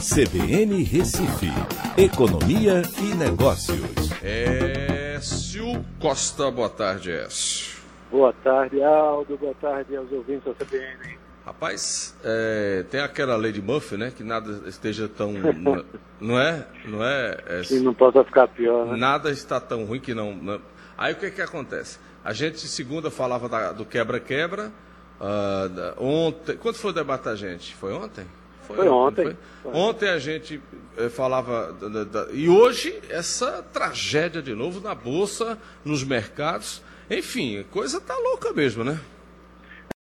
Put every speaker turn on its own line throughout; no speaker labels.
CBN Recife, Economia e Negócios.
Écio Costa, boa tarde, Écio.
Boa tarde, Aldo, boa tarde aos ouvintes da CBN.
Rapaz, é, tem aquela lei de Murphy, né? Que nada esteja tão. não é? Não é? é
e não possa ficar pior, né?
Nada está tão ruim que não. não... Aí o que que acontece? A gente, segunda, falava da, do quebra-quebra. Uh, ontem. Quando foi o debate da gente? Foi ontem?
Foi, foi ontem.
Foi? Ontem a gente eh, falava. Da, da, e hoje, essa tragédia de novo na Bolsa, nos mercados. Enfim, a coisa tá louca mesmo, né?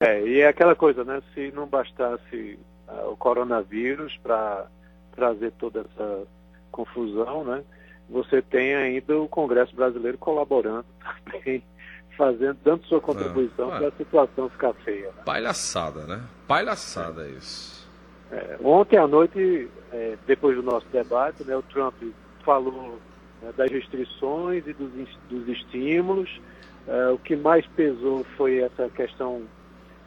É, e é aquela coisa, né? Se não bastasse uh, o coronavírus para trazer toda essa confusão, né? Você tem ainda o Congresso Brasileiro colaborando também, fazendo, dando sua contribuição para a situação ficar feia. Né?
Palhaçada, né? Palhaçada é. isso.
É, ontem à noite, é, depois do nosso debate, né, o Trump falou né, das restrições e dos, dos estímulos. É, o que mais pesou foi essa questão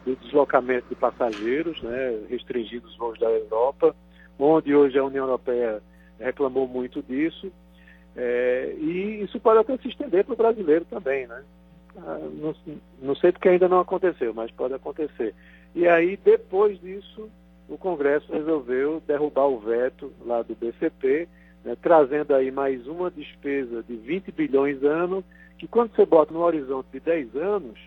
do deslocamento de passageiros, né, restringindo os voos da Europa, onde hoje a União Europeia reclamou muito disso. É, e isso pode até se estender para o brasileiro também, né? Ah, não, não, sei porque ainda não aconteceu, mas pode acontecer. E aí, depois disso, o Congresso resolveu derrubar o veto lá do BCP, né, trazendo aí mais uma despesa de 20 bilhões ano, que quando você bota no horizonte de 10 anos,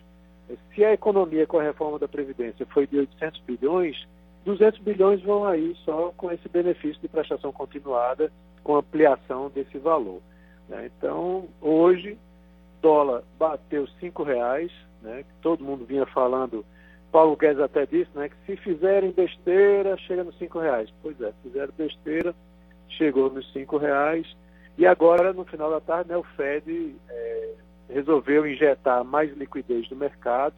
se a economia com a reforma da Previdência foi de 800 bilhões, 200 bilhões vão aí só com esse benefício de prestação continuada, com ampliação desse valor. Né? Então, hoje, dólar bateu cinco reais, né? todo mundo vinha falando, Paulo Guedes até disse, né, que se fizerem besteira, chega nos cinco reais. Pois é, fizeram besteira, chegou nos cinco reais, e agora, no final da tarde, né, o Fed é, resolveu injetar mais liquidez no mercado,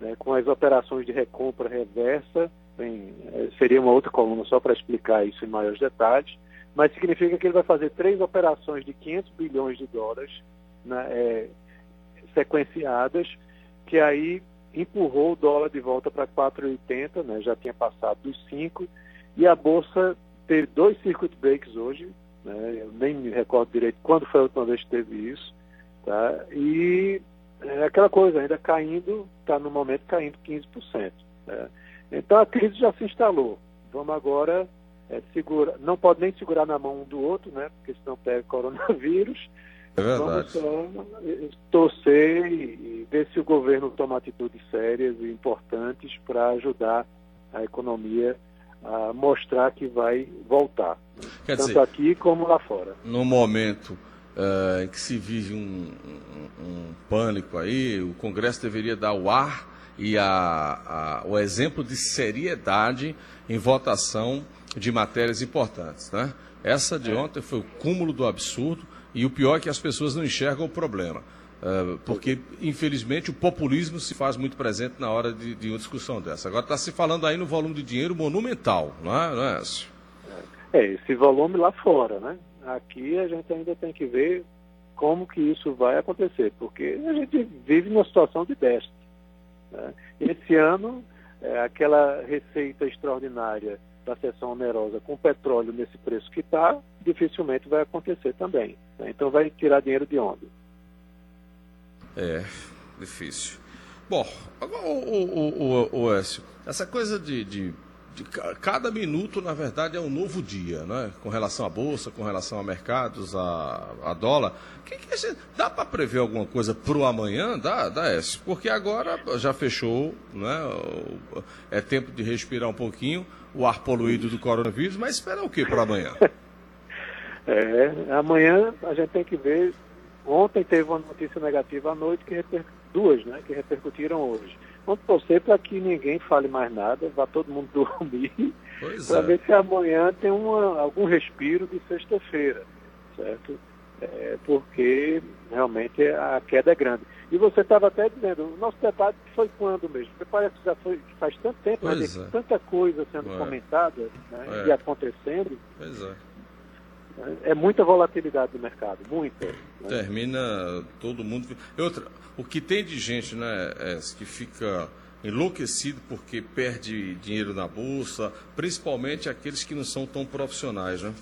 né, com as operações de recompra reversa, bem, é, seria uma outra coluna só para explicar isso em maiores detalhes, mas significa que ele vai fazer três operações de 500 bilhões de dólares né, é, sequenciadas, que aí empurrou o dólar de volta para 4,80, né, já tinha passado dos 5, e a Bolsa teve dois circuit breaks hoje, né, eu nem me recordo direito quando foi a última vez que teve isso, Tá? E é aquela coisa, ainda caindo, está no momento caindo 15%. Né? Então a crise já se instalou. Vamos agora é, segura, não pode nem segurar na mão um do outro, né? Porque senão pega coronavírus.
É verdade.
Vamos só é, torcer e, ver se o governo toma atitudes sérias e importantes para ajudar a economia a mostrar que vai voltar.
Quer
tanto
dizer,
aqui como lá fora.
No momento uh, em que se vive um, um, um, pânico aí, o Congresso deveria dar o ar e a, a, o exemplo de seriedade em votação de matérias importantes. Né? Essa de ontem foi o cúmulo do absurdo e o pior é que as pessoas não enxergam o problema. Uh, porque, infelizmente, o populismo se faz muito presente na hora de, de uma discussão dessa. Agora está se falando aí no volume de dinheiro monumental, não é, não é
É, esse volume lá fora, né? Aqui a gente ainda tem que ver como que isso vai acontecer, porque a gente vive numa situação de déficit. Né? Esse ano, é, aquela receita extraordinária da seção onerosa com petróleo nesse preço que está, dificilmente vai acontecer também. Né? Então vai tirar dinheiro de onde?
É, difícil. Bom, agora o, o, o, o Écio, essa coisa de, de de, cada minuto, na verdade, é um novo dia, né? com relação à Bolsa, com relação a mercados, a, a dólar. Que que gente, dá para prever alguma coisa para o amanhã? Dá, dá essa. Porque agora já fechou, né? é tempo de respirar um pouquinho o ar poluído do coronavírus, mas espera o que para amanhã?
É, amanhã a gente tem que ver. Ontem teve uma notícia negativa à noite, que reper... duas, né, que repercutiram hoje. Vamos torcer para que ninguém fale mais nada, vá todo mundo dormir, para é. ver se amanhã tem uma, algum respiro de sexta-feira, certo? É, porque realmente a queda é grande. E você estava até dizendo, o nosso debate foi quando mesmo? Porque parece que já foi que faz tanto tempo, né, é. tanta coisa sendo comentada né, e acontecendo.
Pois é.
É muita volatilidade do mercado, muita. Né?
Termina todo mundo. Outra, o que tem de gente, né, é, que fica enlouquecido porque perde dinheiro na bolsa, principalmente aqueles que não são tão profissionais, né?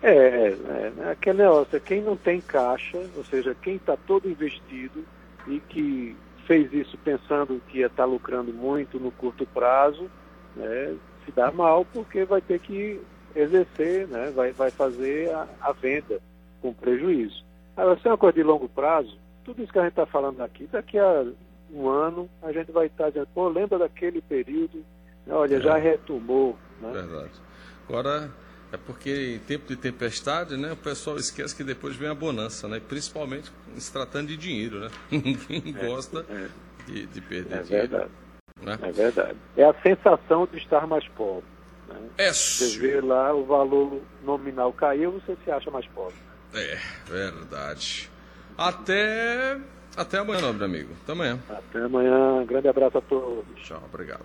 É, é, é aquele negócio, quem não tem caixa, ou seja, quem está todo investido e que fez isso pensando que ia estar tá lucrando muito no curto prazo, né, se dá mal porque vai ter que exercer, né, vai, vai fazer a, a venda com prejuízo. Agora, se é uma coisa de longo prazo, tudo isso que a gente está falando aqui, daqui a um ano, a gente vai estar tá dizendo, pô, lembra daquele período, olha, é. já retomou. Né?
Verdade. Agora, é porque em tempo de tempestade, né, o pessoal esquece que depois vem a bonança, né? Principalmente se tratando de dinheiro, né? Ninguém é, gosta é. De, de, perder
é
dinheiro.
Verdade. Né? É verdade. É a sensação de estar mais pobre. Né?
É
você vê lá o valor nominal caiu, você se acha mais pobre.
É, verdade. Até, até amanhã, nobre amigo. Até amanhã.
Até amanhã. Grande abraço a todos.
Tchau, obrigado.